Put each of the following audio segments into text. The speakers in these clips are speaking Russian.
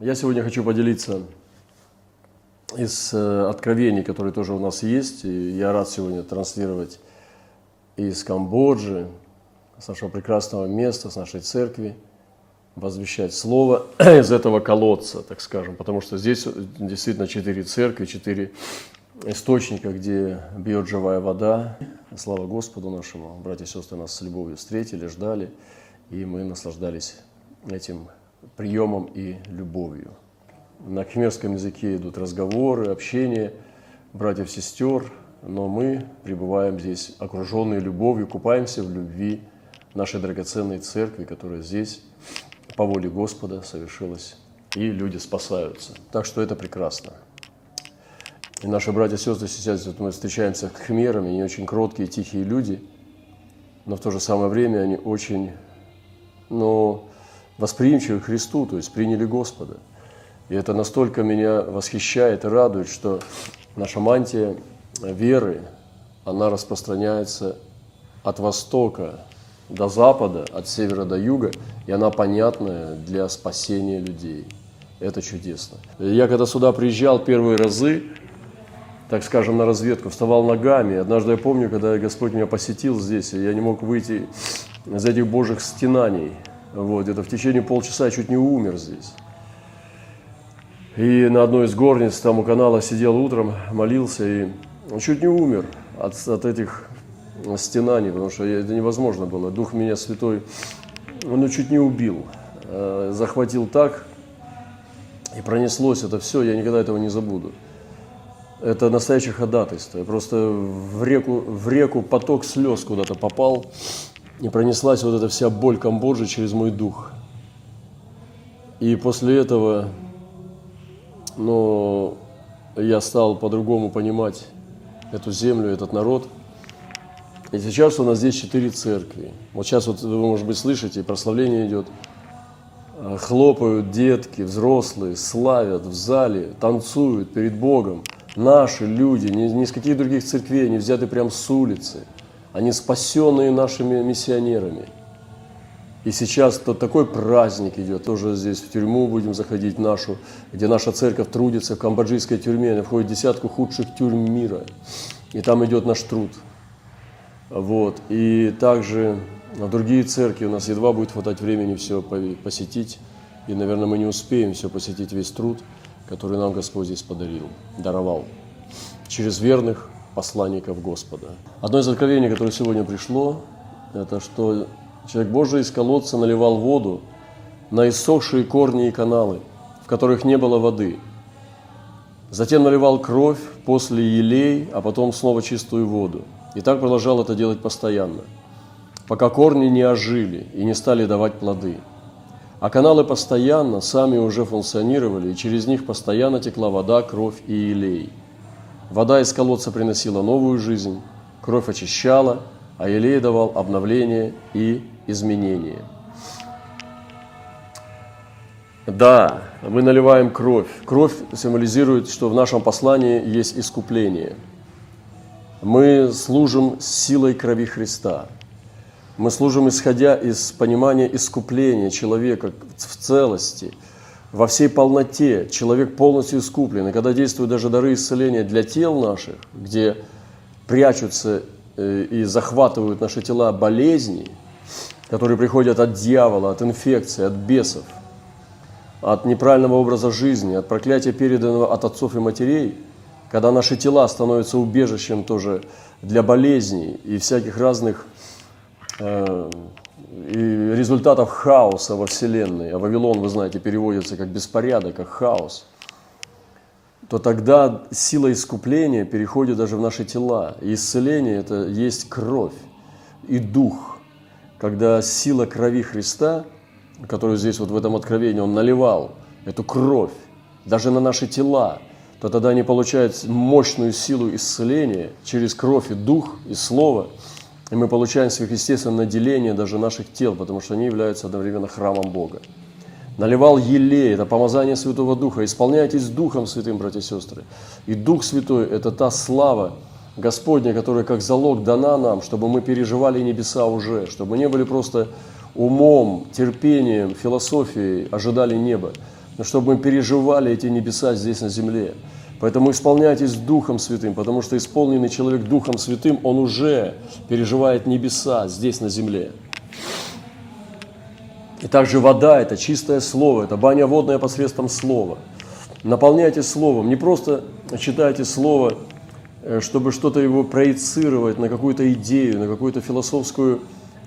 Я сегодня хочу поделиться из э, откровений, которые тоже у нас есть. И я рад сегодня транслировать из Камбоджи, с нашего прекрасного места, с нашей церкви, возвещать слово из этого колодца, так скажем, потому что здесь действительно четыре церкви, четыре источника, где бьет живая вода. Слава Господу нашему. Братья и сестры нас с любовью встретили, ждали, и мы наслаждались этим приемом и любовью. На кхмерском языке идут разговоры, общение братьев, сестер, но мы пребываем здесь окруженные любовью, купаемся в любви нашей драгоценной церкви, которая здесь по воле Господа совершилась, и люди спасаются. Так что это прекрасно. И наши братья и сестры сейчас вот мы встречаемся с хмерами, они очень кроткие, тихие люди, но в то же самое время они очень, ну, восприимчивы к Христу, то есть приняли Господа. И это настолько меня восхищает и радует, что наша мантия веры, она распространяется от востока до запада, от севера до юга, и она понятная для спасения людей. Это чудесно. Я когда сюда приезжал первые разы, так скажем, на разведку, вставал ногами. Однажды я помню, когда Господь меня посетил здесь, и я не мог выйти из этих Божьих стенаний – вот, где-то в течение полчаса чуть не умер здесь. И на одной из горниц там у канала сидел утром, молился и чуть не умер от, от этих стенаний, потому что это невозможно было. Дух меня святой, он чуть не убил, э, захватил так, и пронеслось это все, я никогда этого не забуду. Это настоящее ходатайство. Я просто в реку, в реку поток слез куда-то попал, и пронеслась вот эта вся боль Камбоджи через мой дух. И после этого, ну, я стал по-другому понимать эту землю, этот народ. И сейчас у нас здесь четыре церкви. Вот сейчас вот вы, может быть, слышите, прославление идет. Хлопают детки, взрослые, славят в зале, танцуют перед Богом. Наши люди, ни, ни с каких других церквей, не взяты прям с улицы – они спасенные нашими миссионерами. И сейчас то такой праздник идет, тоже здесь в тюрьму будем заходить нашу, где наша церковь трудится в камбоджийской тюрьме, она входит в десятку худших тюрьм мира. И там идет наш труд. Вот. И также на другие церкви у нас едва будет хватать времени все посетить. И, наверное, мы не успеем все посетить весь труд, который нам Господь здесь подарил, даровал. Через верных, посланников Господа. Одно из откровений, которое сегодня пришло, это что человек Божий из колодца наливал воду на иссохшие корни и каналы, в которых не было воды. Затем наливал кровь, после елей, а потом снова чистую воду. И так продолжал это делать постоянно, пока корни не ожили и не стали давать плоды. А каналы постоянно сами уже функционировали, и через них постоянно текла вода, кровь и елей – Вода из колодца приносила новую жизнь, кровь очищала, а елей давал обновление и изменение. Да, мы наливаем кровь. Кровь символизирует, что в нашем послании есть искупление. Мы служим силой крови Христа. Мы служим, исходя из понимания искупления человека в целости – во всей полноте, человек полностью искуплен. И когда действуют даже дары исцеления для тел наших, где прячутся э, и захватывают наши тела болезни, которые приходят от дьявола, от инфекции, от бесов, от неправильного образа жизни, от проклятия, переданного от отцов и матерей, когда наши тела становятся убежищем тоже для болезней и всяких разных э, и результатов хаоса во Вселенной, а Вавилон, вы знаете, переводится как беспорядок, как хаос, то тогда сила искупления переходит даже в наши тела. И исцеление – это есть кровь и дух. Когда сила крови Христа, которую здесь вот в этом откровении Он наливал, эту кровь, даже на наши тела, то тогда они получают мощную силу исцеления через кровь и дух, и слово – и мы получаем сверхъестественное наделение даже наших тел, потому что они являются одновременно храмом Бога. Наливал елей, это помазание Святого Духа. Исполняйтесь Духом Святым, братья и сестры. И Дух Святой – это та слава Господня, которая как залог дана нам, чтобы мы переживали небеса уже, чтобы мы не были просто умом, терпением, философией, ожидали неба, но чтобы мы переживали эти небеса здесь на земле. Поэтому исполняйтесь Духом Святым, потому что исполненный человек Духом Святым, он уже переживает небеса здесь на земле. И также вода – это чистое слово, это баня водная посредством слова. Наполняйте словом, не просто читайте слово, э, чтобы что-то его проецировать на какую-то идею, на какую-то философскую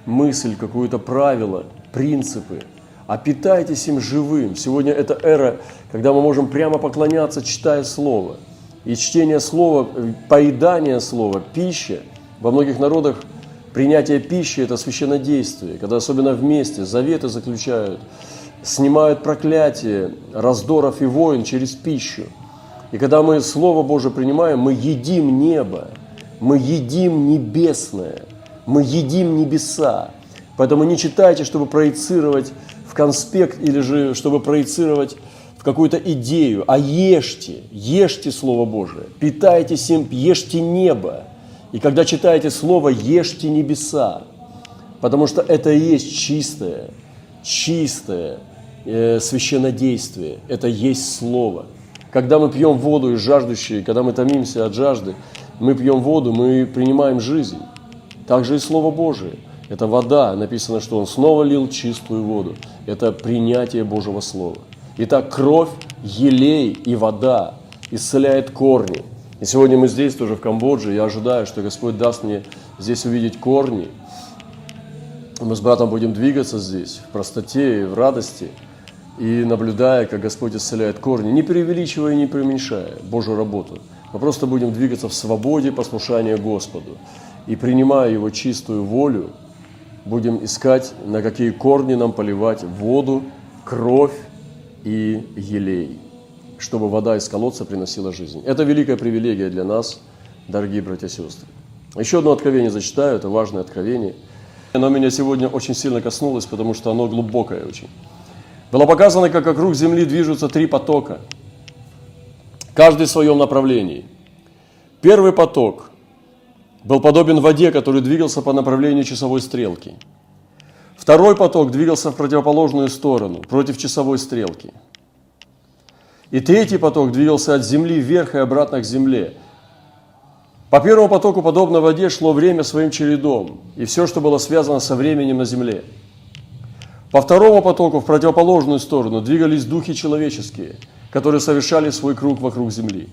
мысль, какое-то правило, принципы, а питайтесь им живым. Сегодня это эра, когда мы можем прямо поклоняться, читая Слово. И чтение Слова, поедание Слова, пища. Во многих народах принятие пищи – это священнодействие, когда особенно вместе заветы заключают, снимают проклятие раздоров и войн через пищу. И когда мы Слово Божие принимаем, мы едим небо, мы едим небесное – мы едим небеса. Поэтому не читайте, чтобы проецировать в конспект или же чтобы проецировать в какую-то идею, а ешьте, ешьте Слово Божие, питайтесь им, ешьте небо. И когда читаете Слово, ешьте небеса, потому что это и есть чистое, чистое э, священнодействие, это есть Слово. Когда мы пьем воду из жаждущей, когда мы томимся от жажды, мы пьем воду, мы принимаем жизнь. Также и Слово Божие. Это вода. Написано, что Он снова лил чистую воду. Это принятие Божьего Слова. Итак, кровь, елей и вода исцеляет корни. И сегодня мы здесь тоже в Камбодже. Я ожидаю, что Господь даст мне здесь увидеть корни. Мы с братом будем двигаться здесь в простоте и в радости. И наблюдая, как Господь исцеляет корни, не преувеличивая и не преуменьшая Божью работу. Мы просто будем двигаться в свободе послушания Господу и принимая Его чистую волю, будем искать, на какие корни нам поливать воду, кровь и елей, чтобы вода из колодца приносила жизнь. Это великая привилегия для нас, дорогие братья и сестры. Еще одно откровение зачитаю, это важное откровение. Оно меня сегодня очень сильно коснулось, потому что оно глубокое очень. Было показано, как вокруг Земли движутся три потока, каждый в своем направлении. Первый поток был подобен воде, который двигался по направлению часовой стрелки. Второй поток двигался в противоположную сторону, против часовой стрелки. И третий поток двигался от земли вверх и обратно к земле. По первому потоку, подобно воде, шло время своим чередом, и все, что было связано со временем на земле. По второму потоку, в противоположную сторону, двигались духи человеческие, которые совершали свой круг вокруг земли.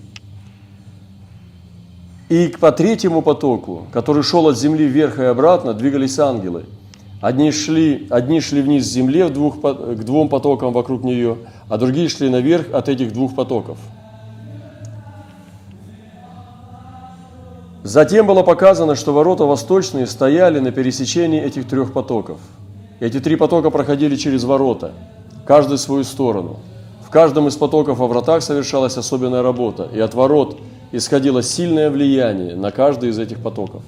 И по третьему потоку, который шел от земли вверх и обратно, двигались ангелы. Одни шли, одни шли вниз с земли в двух, к двум потокам вокруг нее, а другие шли наверх от этих двух потоков. Затем было показано, что ворота восточные стояли на пересечении этих трех потоков. Эти три потока проходили через ворота, каждый в свою сторону. В каждом из потоков во вратах совершалась особенная работа, и от ворот – исходило сильное влияние на каждый из этих потоков.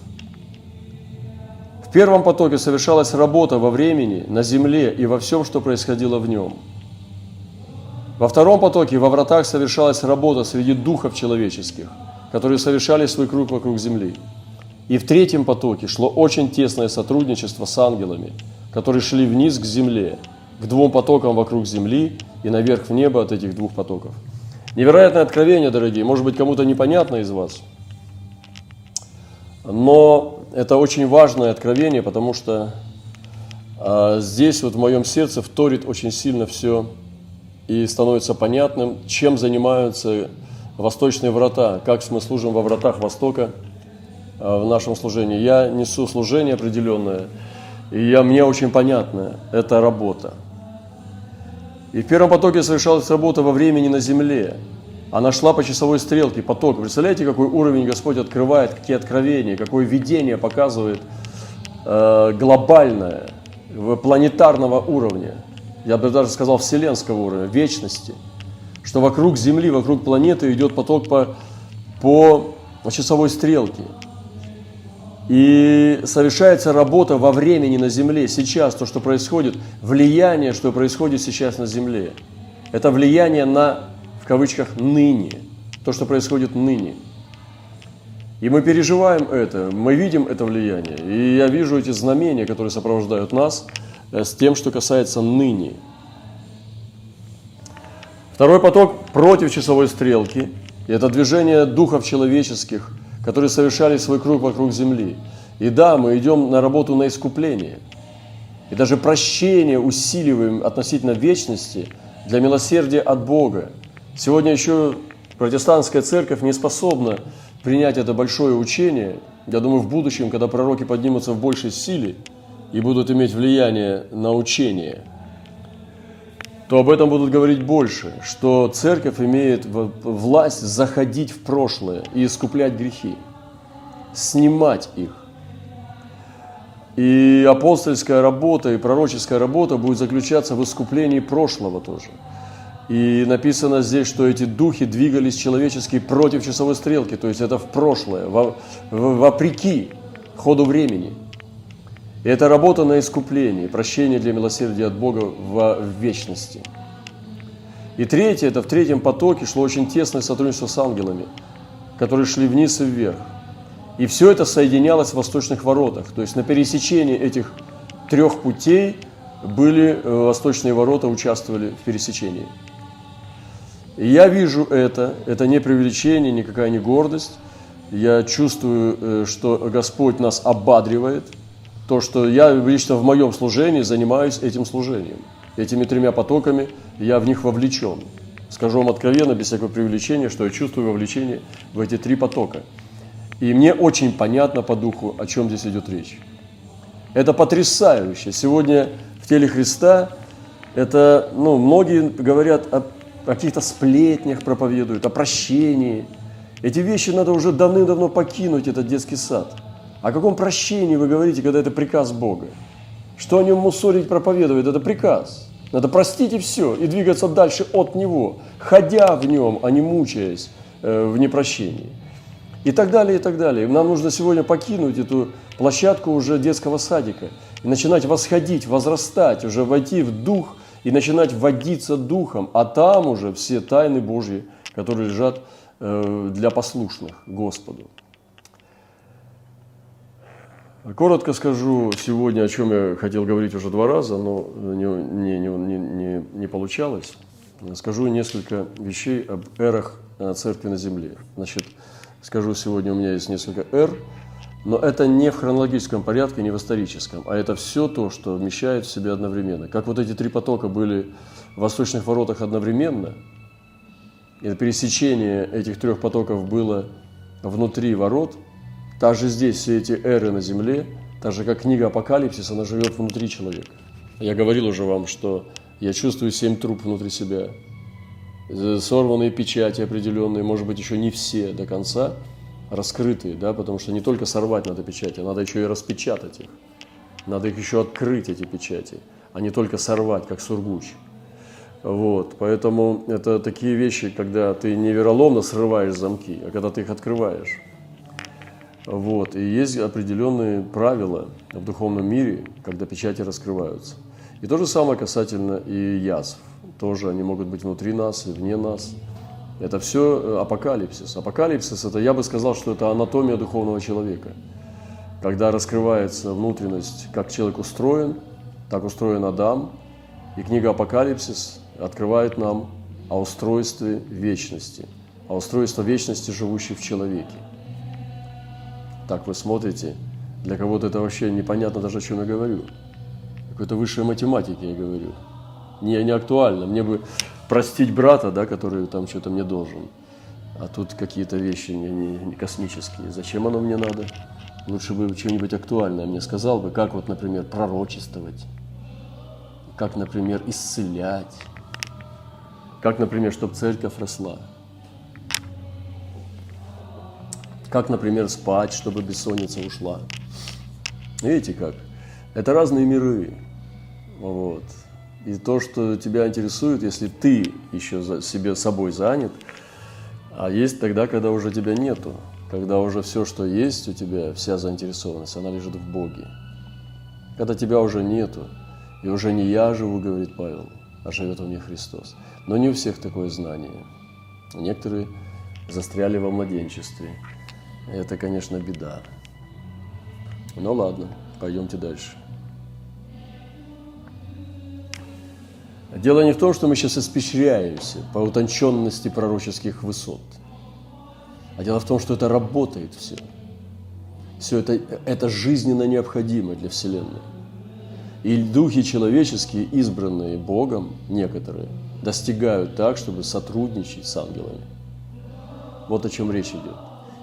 В первом потоке совершалась работа во времени, на земле и во всем, что происходило в нем. Во втором потоке во вратах совершалась работа среди духов человеческих, которые совершали свой круг вокруг земли. И в третьем потоке шло очень тесное сотрудничество с ангелами, которые шли вниз к земле, к двум потокам вокруг земли и наверх в небо от этих двух потоков – Невероятное откровение, дорогие, может быть, кому-то непонятно из вас, но это очень важное откровение, потому что а, здесь вот в моем сердце вторит очень сильно все и становится понятным, чем занимаются восточные врата, как мы служим во вратах Востока а, в нашем служении. Я несу служение определенное, и я, мне очень понятно, это работа – и в первом потоке совершалась работа во времени на земле. Она шла по часовой стрелке, поток. Представляете, какой уровень Господь открывает, какие откровения, какое видение показывает э, глобальное, планетарного уровня. Я бы даже сказал вселенского уровня, вечности. Что вокруг Земли, вокруг планеты идет поток по, по часовой стрелке. И совершается работа во времени на Земле, сейчас, то, что происходит, влияние, что происходит сейчас на Земле. Это влияние на, в кавычках, ныне, то, что происходит ныне. И мы переживаем это, мы видим это влияние. И я вижу эти знамения, которые сопровождают нас э, с тем, что касается ныне. Второй поток против часовой стрелки. Это движение духов человеческих, которые совершали свой круг вокруг земли. И да, мы идем на работу на искупление. И даже прощение усиливаем относительно вечности для милосердия от Бога. Сегодня еще протестантская церковь не способна принять это большое учение. Я думаю, в будущем, когда пророки поднимутся в большей силе и будут иметь влияние на учение – то об этом будут говорить больше, что церковь имеет власть заходить в прошлое и искуплять грехи, снимать их. И апостольская работа, и пророческая работа будет заключаться в искуплении прошлого тоже. И написано здесь, что эти духи двигались человеческие против часовой стрелки, то есть это в прошлое, вопреки ходу времени – и это работа на искупление, прощение для милосердия от Бога в вечности. И третье, это в третьем потоке шло очень тесное сотрудничество с ангелами, которые шли вниз и вверх. И все это соединялось в восточных воротах. То есть на пересечении этих трех путей были э, восточные ворота, участвовали в пересечении. И я вижу это, это не преувеличение, никакая не гордость. Я чувствую, э, что Господь нас ободривает – то, что я лично в моем служении занимаюсь этим служением. Этими тремя потоками я в них вовлечен. Скажу вам откровенно, без всякого привлечения, что я чувствую вовлечение в эти три потока. И мне очень понятно по духу, о чем здесь идет речь. Это потрясающе. Сегодня в теле Христа это, ну, многие говорят о, о каких-то сплетнях проповедуют, о прощении. Эти вещи надо уже давным-давно покинуть, этот детский сад – о каком прощении вы говорите, когда это приказ Бога? Что о нем мусорить проповедует? Это приказ. Надо простить и все, и двигаться дальше от него, ходя в нем, а не мучаясь э, в непрощении. И так далее, и так далее. Нам нужно сегодня покинуть эту площадку уже детского садика и начинать восходить, возрастать, уже войти в дух и начинать водиться духом, а там уже все тайны Божьи, которые лежат э, для послушных Господу. Коротко скажу сегодня, о чем я хотел говорить уже два раза, но не, не, не, не, не получалось. Скажу несколько вещей об эрах э, церкви на земле. Значит, скажу сегодня, у меня есть несколько эр, но это не в хронологическом порядке, не в историческом, а это все то, что вмещает в себе одновременно. Как вот эти три потока были в восточных воротах одновременно, и пересечение этих трех потоков было внутри ворот – также здесь все эти эры на земле, так же как книга Апокалипсис, она живет внутри человека. Я говорил уже вам, что я чувствую семь труб внутри себя, сорванные печати определенные, может быть, еще не все до конца раскрытые, да, потому что не только сорвать надо печати, надо еще и распечатать их. Надо их еще открыть, эти печати, а не только сорвать, как сургуч. Вот, поэтому это такие вещи, когда ты не вероломно срываешь замки, а когда ты их открываешь. Вот. И есть определенные правила в духовном мире, когда печати раскрываются. И то же самое касательно и язв. Тоже они могут быть внутри нас и вне нас. Это все э, апокалипсис. Апокалипсис – это, я бы сказал, что это анатомия духовного человека. Когда раскрывается внутренность, как человек устроен, так устроен Адам. И книга Апокалипсис открывает нам о устройстве вечности, о устройстве вечности, живущей в человеке так вы смотрите, для кого-то это вообще непонятно даже, о чем я говорю. Какой-то высшей математики я говорю. Не, не актуально. Мне бы простить брата, да, который там что-то мне должен. А тут какие-то вещи не, не, не космические. Зачем оно мне надо? Лучше бы что-нибудь актуальное мне сказал бы, как вот, например, пророчествовать, как, например, исцелять, как, например, чтобы церковь росла. Как, например, спать, чтобы бессонница ушла. Видите как? Это разные миры. Вот. И то, что тебя интересует, если ты еще за, себе собой занят, а есть тогда, когда уже тебя нету, когда уже все, что есть у тебя, вся заинтересованность, она лежит в Боге. Когда тебя уже нету, и уже не я живу, говорит Павел, а живет во мне Христос. Но не у всех такое знание. Некоторые застряли во младенчестве. Это, конечно, беда. Ну ладно, пойдемте дальше. Дело не в том, что мы сейчас испещряемся по утонченности пророческих высот, а дело в том, что это работает все. Все это, это жизненно необходимо для Вселенной. И духи человеческие, избранные Богом, некоторые, достигают так, чтобы сотрудничать с ангелами. Вот о чем речь идет.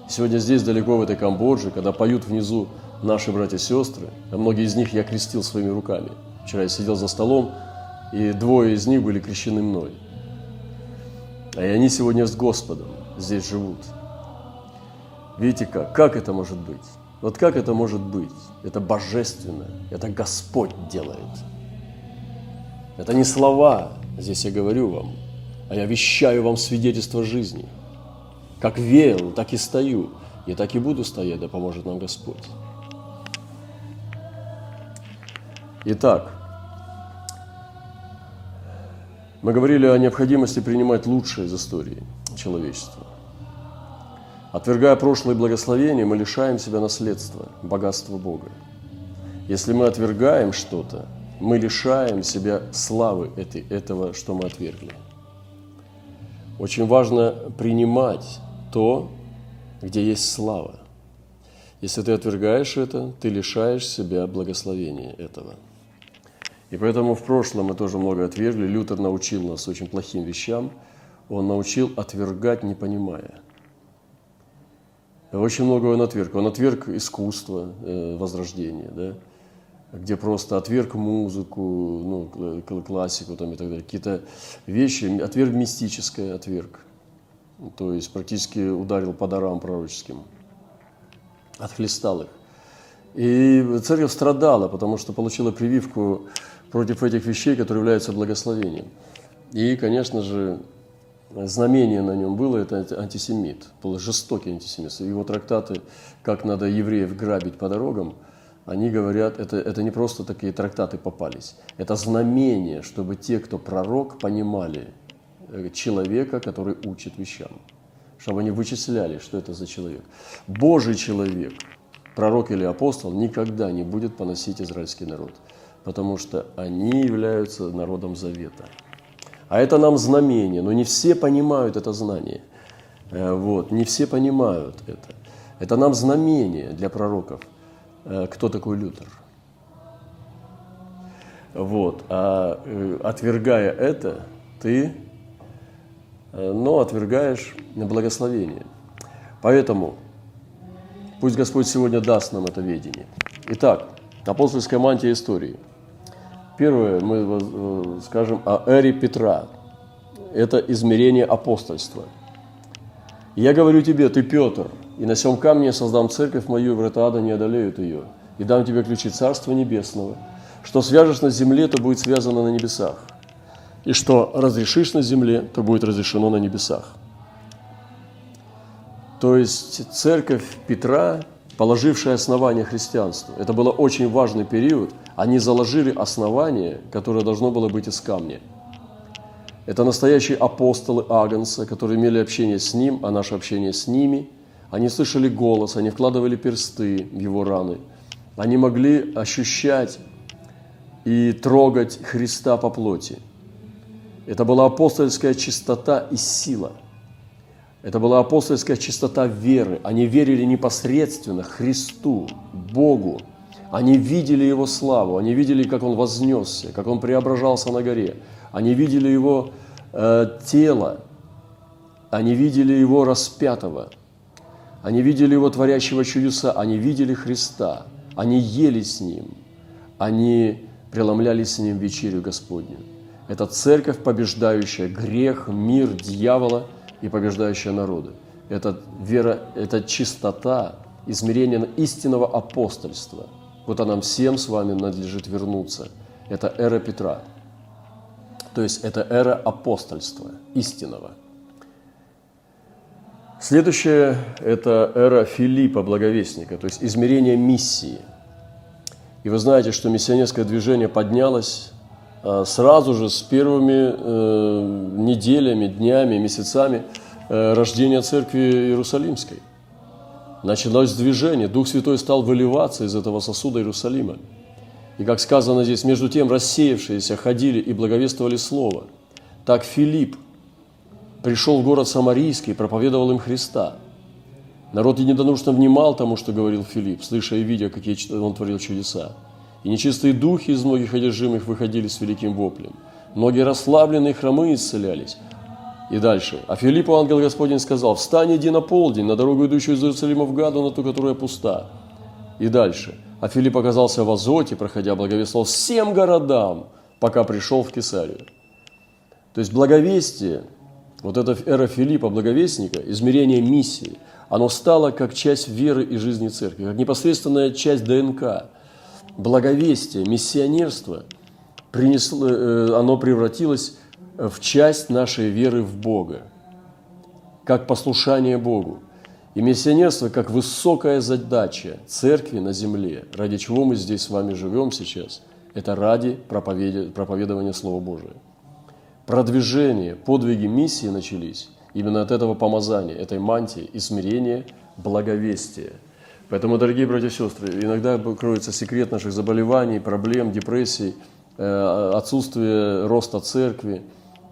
Сегодня здесь, далеко в этой Камбодже, когда поют внизу наши братья и сестры, а многие из них я крестил своими руками. Вчера я сидел за столом, и двое из них были крещены мной. А и они сегодня с Господом здесь живут. Видите как? Как это может быть? Вот как это может быть? Это божественно, это Господь делает. Это не слова, здесь я говорю вам, а я вещаю вам свидетельство жизни. Как верил, так и стою, и так и буду стоять, да поможет нам Господь. Итак, мы говорили о необходимости принимать лучшее из истории человечества. Отвергая прошлые благословения, мы лишаем себя наследства, богатства Бога. Если мы отвергаем что-то, мы лишаем себя славы этой, этого, что мы отвергли. Очень важно принимать то, где есть слава. Если ты отвергаешь это, ты лишаешь себя благословения этого. И поэтому в прошлом мы тоже много отвергли. Лютер научил нас очень плохим вещам. Он научил отвергать, не понимая – очень много он отверг. Он отверг искусство э, возрождения, да, где просто отверг музыку, ну, классику там и так далее. Какие-то вещи, отверг мистическое, отверг. То есть практически ударил по дарам пророческим, отхлестал их. И церковь страдала, потому что получила прививку против этих вещей, которые являются благословением. И, конечно же, знамение на нем было, это антисемит, был жестокий антисемит. Его трактаты, как надо евреев грабить по дорогам, они говорят, это, это не просто такие трактаты попались, это знамение, чтобы те, кто пророк, понимали человека, который учит вещам, чтобы они вычисляли, что это за человек. Божий человек, пророк или апостол, никогда не будет поносить израильский народ, потому что они являются народом завета. А это нам знамение, но не все понимают это знание. Э, вот, не все понимают это. Это нам знамение для пророков. Э, кто такой Лютер? Вот. А э, отвергая это, ты, но отвергаешь благословение. Поэтому пусть Господь сегодня даст нам это ведение. Итак, апостольская мантия истории – Первое, мы э, скажем о эре Петра. Это измерение апостольства. «Я говорю тебе, ты Петр, и на сем камне создам церковь мою, и врата ада не одолеют ее, и дам тебе ключи Царства Небесного. Что свяжешь на земле, то будет связано на небесах, и что разрешишь на земле, то будет разрешено на небесах». То есть церковь Петра положившие основание христианству. Это был очень важный период. Они заложили основание, которое должно было быть из камня. Это настоящие апостолы Агнца, которые имели общение с Ним, а наше общение с ними. Они слышали голос, они вкладывали персты в Его раны. Они могли ощущать и трогать Христа по плоти. Это была апостольская чистота и сила – это была апостольская чистота веры. Они верили непосредственно Христу, Богу. Они видели Его славу, они видели, как Он вознесся, как Он преображался на горе. Они видели Его э, тело, они видели Его распятого, они видели Его творящего чудеса, они видели Христа, они ели с Ним, они преломляли с Ним вечерю Господню. Это церковь, побеждающая грех, мир, дьявола – и побеждающая народы. Это вера, это чистота, измерение истинного апостольства. Куда нам всем с вами надлежит вернуться. Это эра Петра. То есть это эра апостольства, истинного. Следующее – это эра Филиппа, благовестника, то есть измерение миссии. И вы знаете, что миссионерское движение поднялось сразу же с первыми э, неделями, днями, месяцами э, рождения церкви Иерусалимской. Началось движение, Дух Святой стал выливаться из этого сосуда Иерусалима. И как сказано здесь, между тем рассеявшиеся ходили и благовествовали Слово. Так Филипп пришел в город Самарийский и проповедовал им Христа. Народ единодушно внимал тому, что говорил Филипп, слыша и видя, какие он творил чудеса. И нечистые духи из многих одержимых выходили с великим воплем. Многие расслабленные хромы исцелялись. И дальше. А Филиппу ангел Господень сказал, встань, иди на полдень, на дорогу, идущую из Иерусалима в Гаду, на ту, которая пуста. И дальше. А Филипп оказался в Азоте, проходя, благовествовал всем городам, пока пришел в Кесарию. То есть благовестие, вот эта эра Филиппа, благовестника, измерение миссии, оно стало как часть веры и жизни церкви, как непосредственная часть ДНК. Благовестие, миссионерство, принесло, э, оно превратилось в часть нашей веры в Бога, как послушание Богу. И миссионерство как высокая задача церкви на земле, ради чего мы здесь с вами живем сейчас, это ради проповедования Слова Божия. Продвижение, подвиги миссии начались именно от этого помазания, этой мантии и смирения, благовестия. Поэтому, дорогие братья и сестры, иногда кроется секрет наших заболеваний, проблем, депрессий, э, отсутствие роста церкви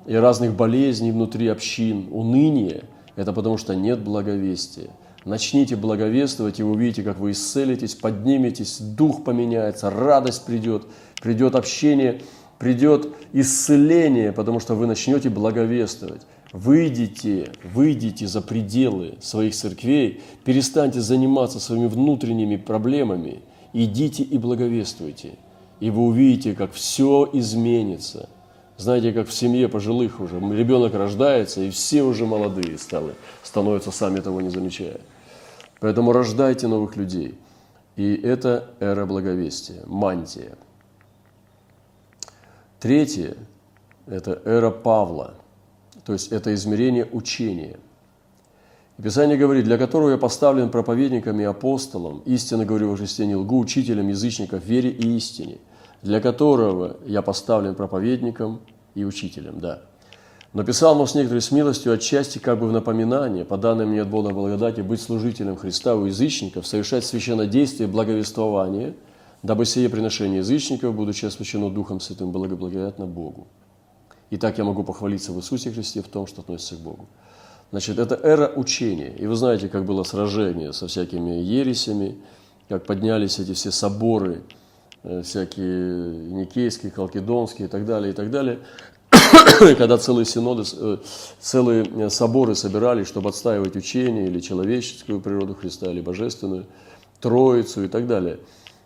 и разных болезней внутри общин, уныние – это потому что нет благовестия. Начните благовествовать, и вы увидите, как вы исцелитесь, подниметесь, дух поменяется, радость придет, придет общение, придет исцеление, потому что вы начнете благовествовать. Выйдите, выйдите за пределы своих церквей, перестаньте заниматься своими внутренними проблемами, идите и благовествуйте. И вы увидите, как все изменится – знаете, как в семье пожилых уже, ребенок рождается, и все уже молодые стали, становятся сами того не замечая. Поэтому рождайте новых людей. И это эра благовестия, мантия. Третье – это эра Павла, то есть это измерение учения. И Писание говорит, для которого я поставлен проповедником и апостолом, истинно говорю во Христе, не лгу, учителем язычников вере и истине – для которого я поставлен проповедником и учителем, да. Но писал но с некоторой смелостью отчасти как бы в напоминание, по данным мне от Бога благодати, быть служителем Христа у язычников, совершать священное действие благовествования, дабы сие приношение язычников, будучи освящено Духом Святым, было благодатно Богу. И так я могу похвалиться в Иисусе Христе в том, что относится к Богу. Значит, это эра учения. И вы знаете, как было сражение со всякими ересями, как поднялись эти все соборы – Э, всякие Никейские, Халкидонские и так далее, и так далее, когда целые синоды, э, целые э, соборы собирались, чтобы отстаивать учение или человеческую природу Христа, или божественную, Троицу и так далее.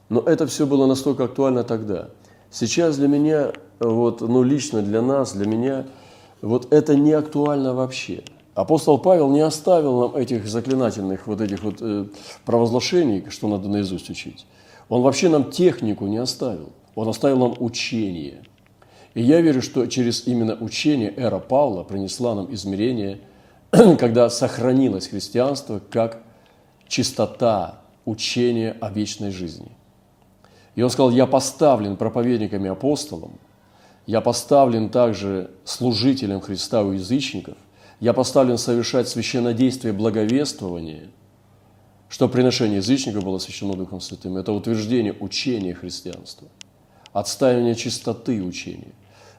Но это все было настолько актуально тогда. Сейчас для меня, вот, ну лично для нас, для меня, вот это не актуально вообще. Апостол Павел не оставил нам этих заклинательных вот этих вот э, провозглашений, что надо наизусть учить. Он вообще нам технику не оставил, он оставил нам учение. И я верю, что через именно учение эра Павла принесла нам измерение, когда сохранилось христианство как чистота учения о вечной жизни. И он сказал, я поставлен проповедником и апостолом, я поставлен также служителем Христа у язычников, я поставлен совершать священнодействие благовествования – что приношение язычников было освящено Духом Святым. Это утверждение учения христианства, отстаивание чистоты учения.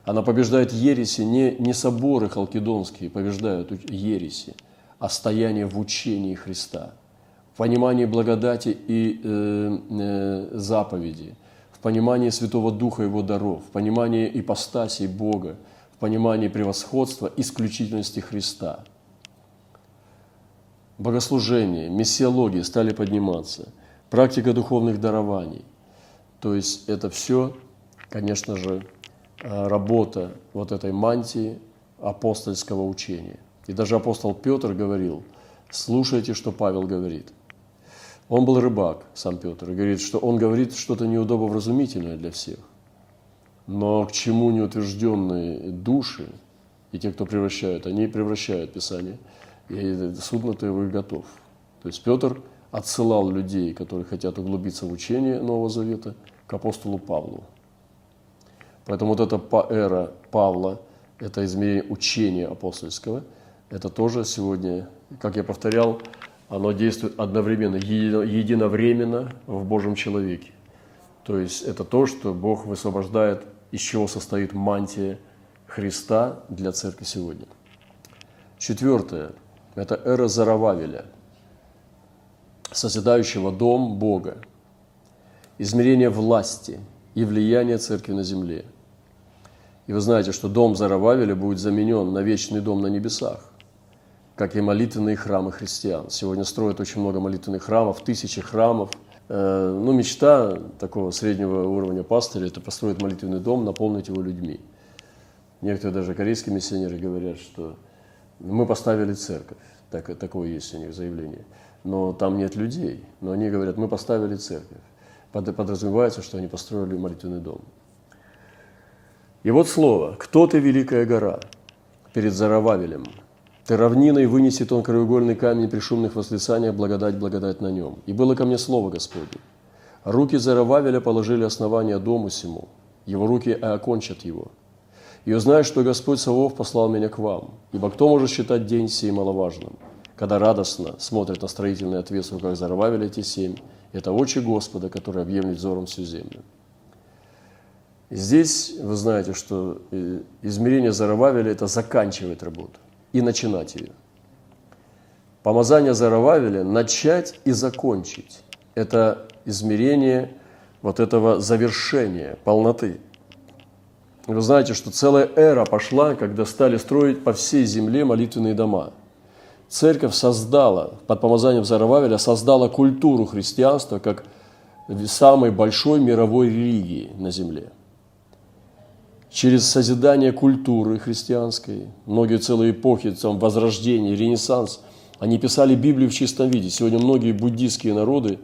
Она побеждает ереси, не, не соборы халкидонские побеждают ереси, а стояние в учении Христа, в понимании благодати и э, э, заповеди, в понимании Святого Духа Его даров, в понимании ипостасии Бога, в понимании превосходства, исключительности Христа – богослужение, миссиология стали подниматься, практика духовных дарований. То есть это все, конечно же, э, работа вот этой мантии апостольского учения. И даже апостол Петр говорил, слушайте, что Павел говорит. Он был рыбак, сам Петр, и говорит, что он говорит что-то неудобовразумительное для всех. Но к чему неутвержденные души и те, кто превращают, они превращают Писание – и судно твоего готов. То есть Петр отсылал людей, которые хотят углубиться в учение Нового Завета, к апостолу Павлу. Поэтому вот эта эра Павла, это измерение учения апостольского, это тоже сегодня, как я повторял, оно действует одновременно, единовременно в Божьем человеке. То есть это то, что Бог высвобождает, из чего состоит мантия Христа для церкви сегодня. Четвертое – это эра Зарававеля, созидающего дом Бога, измерение власти и влияния церкви на земле. И вы знаете, что дом Зарававеля будет заменен на вечный дом на небесах, как и молитвенные храмы христиан. Сегодня строят очень много молитвенных храмов, тысячи храмов. Э, ну, мечта такого среднего уровня пастыря – это построить молитвенный дом, наполнить его людьми. Некоторые даже корейские миссионеры говорят, что мы поставили церковь. Так, такое есть у них заявление. Но там нет людей. Но они говорят, мы поставили церковь. Подразумевается, что они построили молитвенный дом. И вот слово «Кто ты, великая гора?» перед Зарававелем. Ты равниной вынеси тон краеугольный камень при шумных восклицаниях, благодать, благодать на нем. И было ко мне слово Господне. Руки Зарававеля положили основание дому сему, его руки окончат его. И узнай, что Господь Савов послал меня к вам. Ибо кто может считать день сей маловажным, когда радостно смотрит на строительный отвес в руках те семь, это очи Господа, который объемлет взором всю землю. Здесь вы знаете, что э, измерение Зарававеля – это заканчивать работу и начинать ее. Помазание Зарававеля – начать и закончить. Это измерение вот этого завершения, полноты – вы знаете, что целая эра пошла, когда стали строить по всей земле молитвенные дома. Церковь создала, под помазанием Зарававеля, создала культуру христианства как самой большой мировой религии на земле. Через созидание культуры христианской, многие целые эпохи, там, Возрождение, Ренессанс, они писали Библию в чистом виде. Сегодня многие буддийские народы,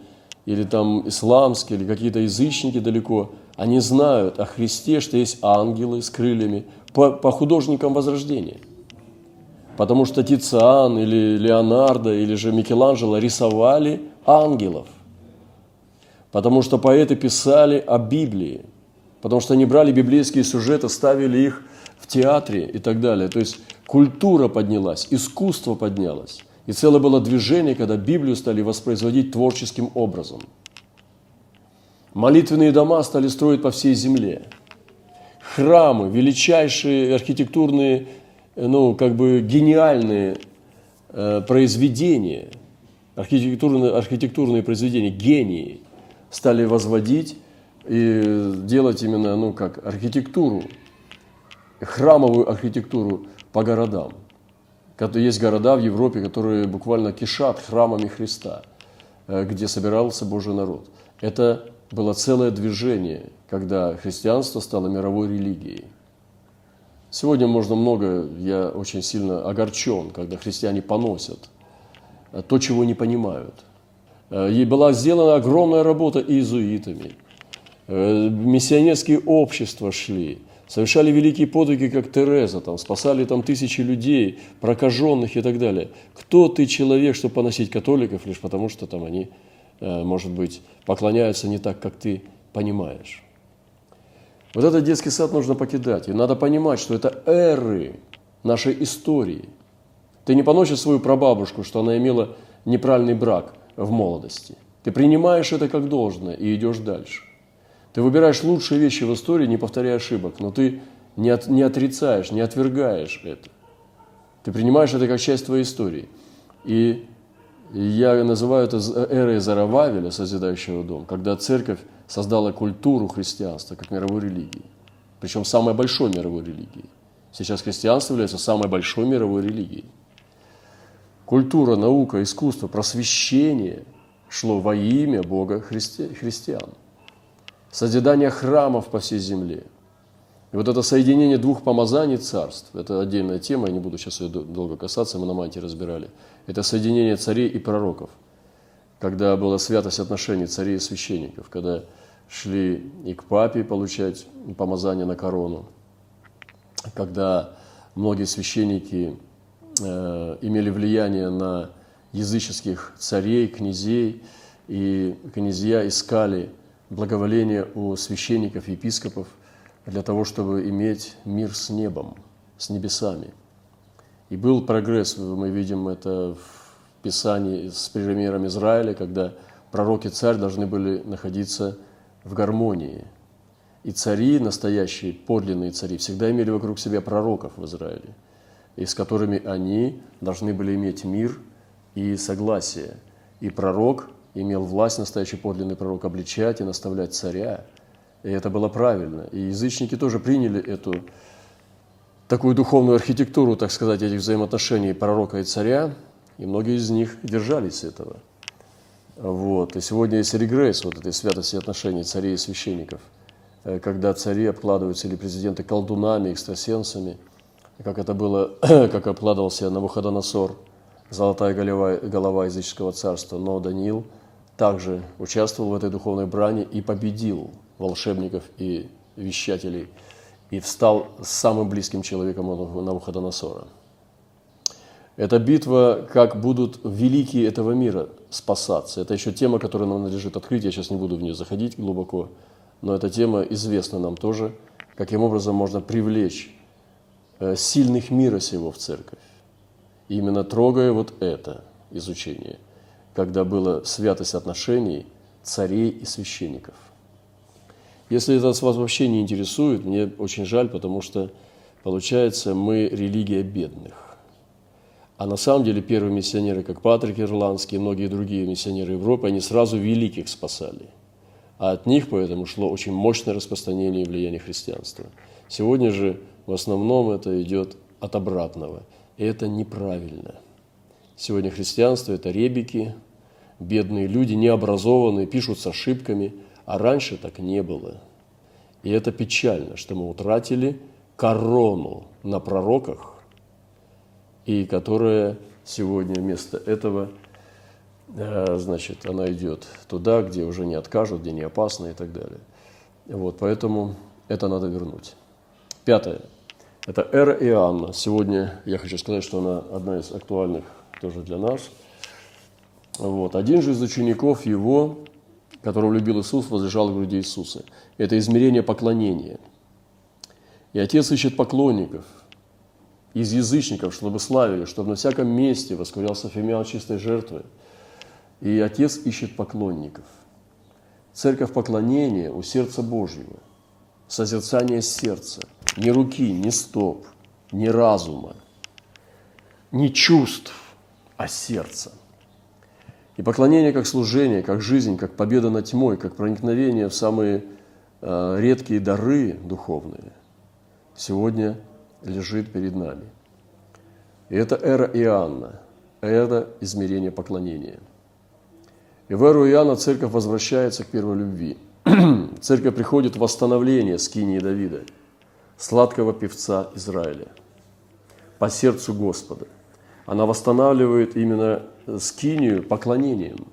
или там исламские, или какие-то язычники далеко – они знают о Христе, что есть ангелы с крыльями по, по художникам Возрождения. Потому что Тициан или Леонардо или же Микеланджело рисовали ангелов. Потому что поэты писали о Библии. Потому что они брали библейские сюжеты, ставили их в театре и так далее. То есть культура поднялась, искусство поднялось. И целое было движение, когда Библию стали воспроизводить творческим образом – Молитвенные дома стали строить по всей земле. Храмы, величайшие архитектурные, ну, как бы гениальные э, произведения, архитектурные, архитектурные произведения, гении стали возводить и делать именно, ну, как архитектуру, храмовую архитектуру по городам. Есть города в Европе, которые буквально кишат храмами Христа, э, где собирался Божий народ. Это было целое движение, когда христианство стало мировой религией. Сегодня можно много, я очень сильно огорчен, когда христиане поносят то, чего не понимают. Э, и была сделана огромная работа иезуитами. Э, миссионерские общества шли, совершали великие подвиги, как Тереза, там, спасали там тысячи людей, прокаженных и так далее. Кто ты человек, чтобы поносить католиков, лишь потому что там они Э, может быть, поклоняются не так, как ты понимаешь. Вот этот детский сад нужно покидать. И надо понимать, что это эры нашей истории. Ты не поносишь свою прабабушку, что она имела неправильный брак в молодости. Ты принимаешь это как должное и идешь дальше. Ты выбираешь лучшие вещи в истории, не повторяя ошибок, но ты не, от, не отрицаешь, не отвергаешь это. Ты принимаешь это как часть твоей истории. И я называю это эрой Зарававеля, созидающего дом, когда церковь создала культуру христианства как мировой религии. Причем самой большой мировой религией. Сейчас христианство является самой большой мировой религией. Культура, наука, искусство, просвещение шло во имя Бога христи, христиан. Созидание храмов по всей земле. И вот это соединение двух помазаний царств, это отдельная тема, я не буду сейчас ее долго касаться, мы на мантии разбирали – это соединение царей и пророков, когда была святость отношений царей и священников, когда шли и к папе получать помазание на корону, когда многие священники э, имели влияние на языческих царей, князей, и князья искали благоволение у священников, епископов для того, чтобы иметь мир с небом, с небесами – и был прогресс, мы видим это в Писании с примером Израиля, когда пророк и царь должны были находиться в гармонии. И цари, настоящие подлинные цари, всегда имели вокруг себя пророков в Израиле, и с которыми они должны были иметь мир и согласие. И пророк имел власть, настоящий подлинный пророк, обличать и наставлять царя. И это было правильно. И язычники тоже приняли эту такую духовную архитектуру, так сказать, этих взаимоотношений пророка и царя, и многие из них держались этого. Вот. И сегодня есть регресс вот этой святости отношений царей и священников, э, когда цари обкладываются или президенты колдунами, экстрасенсами, как это было, как обкладывался Навуходоносор, золотая голова, голова языческого царства, но Даниил также участвовал в этой духовной брани и победил волшебников и вещателей, и встал самым близким человеком Навуходоносора. Это битва, как будут великие этого мира спасаться. Это еще тема, которую нам надлежит открыть. Я сейчас не буду в нее заходить глубоко, но эта тема известна нам тоже, каким образом можно привлечь э, сильных мира сего в церковь. Именно трогая вот это изучение, когда была святость отношений царей и священников. Если это вас вообще не интересует, мне очень жаль, потому что, получается, мы религия бедных. А на самом деле первые миссионеры, как Патрик Ирландский и многие другие миссионеры Европы, они сразу великих спасали. А от них поэтому шло очень мощное распространение и влияние христианства. Сегодня же в основном это идет от обратного. И это неправильно. Сегодня христианство – это ребики, бедные люди, необразованные, пишут с ошибками, а раньше так не было. И это печально, что мы утратили корону на пророках, и которая сегодня вместо этого, э, значит, она идет туда, где уже не откажут, где не опасно и так далее. Вот, поэтому это надо вернуть. Пятое. Это эра Иоанна. Сегодня я хочу сказать, что она одна из актуальных тоже для нас. Вот. Один же из учеников его, которого любил Иисус, возлежал в груди Иисуса. Это измерение поклонения. И Отец ищет поклонников – из язычников, чтобы славили, чтобы на всяком месте воскурялся фимиал чистой жертвы. И Отец ищет поклонников. Церковь поклонения у сердца Божьего, созерцание сердца, ни руки, ни стоп, ни разума, ни чувств, а сердца. И поклонение как служение, как жизнь, как победа над тьмой, как проникновение в самые э, редкие дары духовные сегодня – лежит перед нами. И это эра Иоанна, эра измерения поклонения. И в эру Иоанна церковь возвращается к первой любви. церковь приходит в восстановление скинии Давида, сладкого певца Израиля, по сердцу Господа. Она восстанавливает именно скинию поклонением.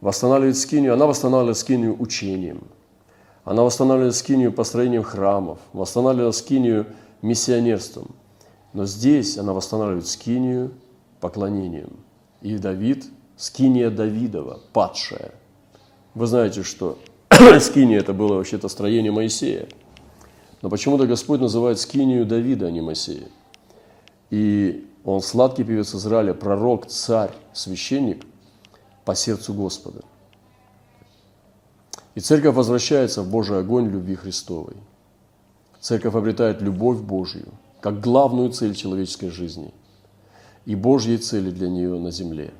Восстанавливает скинию, она восстанавливает скинию учением. Она восстанавливает скинию построением храмов, восстанавливает скинию миссионерством. Но здесь она восстанавливает скинию поклонением. И Давид, скиния Давидова, падшая. Вы знаете, что скиния это было вообще-то строение Моисея. Но почему-то Господь называет скинию Давида, а не Моисея. И он сладкий певец Израиля, пророк, царь, священник по сердцу Господа. И церковь возвращается в Божий огонь любви Христовой – Церковь обретает любовь Божью как главную цель человеческой жизни и Божьей цели для нее на земле.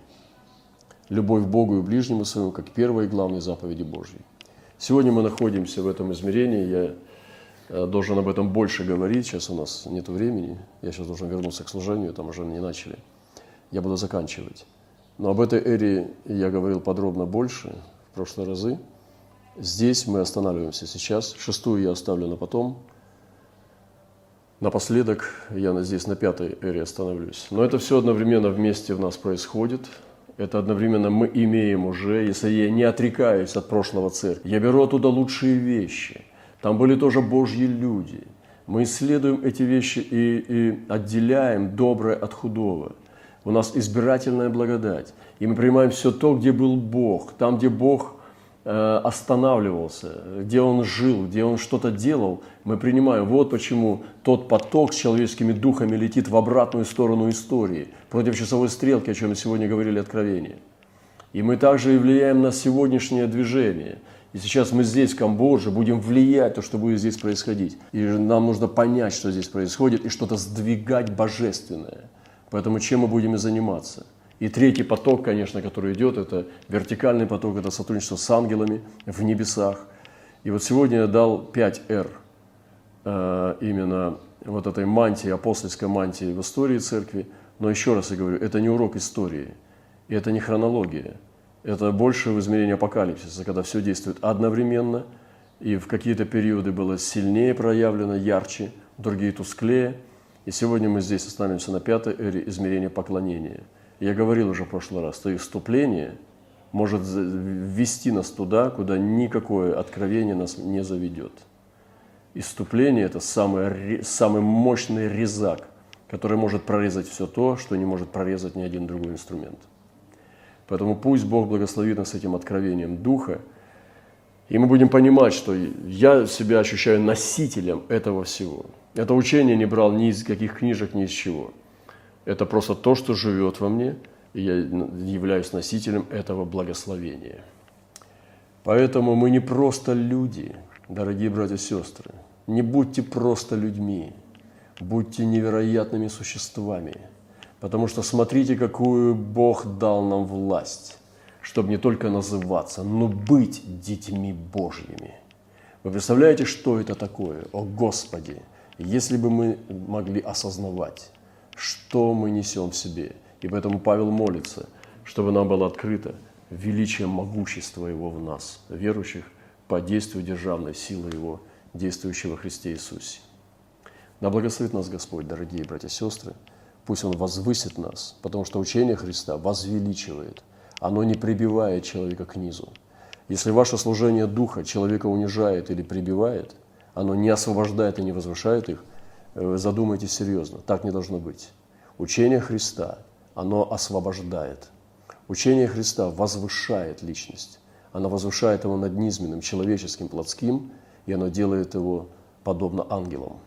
Любовь к Богу и ближнему своему как первая и главная заповеди Божьей. Сегодня мы находимся в этом измерении. Я должен об этом больше говорить. Сейчас у нас нет времени. Я сейчас должен вернуться к служению, там уже не начали. Я буду заканчивать. Но об этой эре я говорил подробно больше в прошлые разы. Здесь мы останавливаемся сейчас. Шестую я оставлю на потом – Напоследок, я здесь на пятой эре остановлюсь. Но это все одновременно вместе в нас происходит. Это одновременно мы имеем уже, если я не отрекаюсь от прошлого церкви, я беру оттуда лучшие вещи. Там были тоже Божьи люди. Мы исследуем эти вещи и, и отделяем доброе от худого. У нас избирательная благодать. И мы принимаем все то, где был Бог. Там, где Бог – Э, останавливался, где он жил, где он что-то делал, мы принимаем. Вот почему тот поток с человеческими духами летит в обратную сторону истории, против часовой стрелки, о чем мы сегодня говорили, откровение. И мы также и влияем на сегодняшнее движение. И сейчас мы здесь, в Камбодже, будем влиять то, что будет здесь происходить. И нам нужно понять, что здесь происходит, и что-то сдвигать божественное. Поэтому чем мы будем и заниматься? И третий поток, конечно, который идет, это вертикальный поток, это сотрудничество с ангелами в небесах. И вот сегодня я дал 5 R э, именно вот этой мантии, апостольской мантии в истории церкви. Но еще раз я говорю, это не урок истории, и это не хронология – это больше в измерении апокалипсиса, когда все действует одновременно, и в какие-то периоды было сильнее проявлено, ярче, другие тусклее. И сегодня мы здесь останемся на пятой эре измерения поклонения. Я говорил уже в прошлый раз, что их вступление может ввести нас туда, куда никакое откровение нас не заведет. Иступление – это самый, самый мощный резак, который может прорезать все то, что не может прорезать ни один другой инструмент. Поэтому пусть Бог благословит нас этим откровением Духа, и мы будем понимать, что я себя ощущаю носителем этого всего. Это учение не брал ни из каких книжек, ни из чего. Это просто то, что живет во мне, и я являюсь носителем этого благословения. Поэтому мы не просто люди, дорогие братья и сестры. Не будьте просто людьми, будьте невероятными существами – Потому что смотрите, какую Бог дал нам власть, чтобы не только называться, но быть детьми Божьими. Вы представляете, что это такое? О Господи! Если бы мы могли осознавать, что мы несем в себе. И поэтому Павел молится, чтобы нам было открыто величие могущества Его в нас, верующих, по действию державной силы Его, действующего Христе Иисусе. Да благословит нас Господь, дорогие братья и сестры. Пусть Он возвысит нас, потому что учение Христа возвеличивает. Оно не прибивает человека к низу. Если ваше служение Духа человека унижает или прибивает, оно не освобождает и не возвышает их, э, задумайтесь серьезно. Так не должно быть. Учение Христа, оно освобождает. Учение Христа возвышает личность. Оно возвышает его над низменным, человеческим, плотским, и оно делает его подобно ангелам.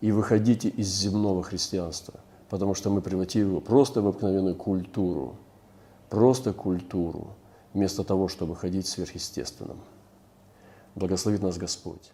И выходите из земного христианства – потому что мы превратили его просто в обыкновенную культуру, просто культуру, вместо того, чтобы ходить сверхъестественным. Благословит нас Господь.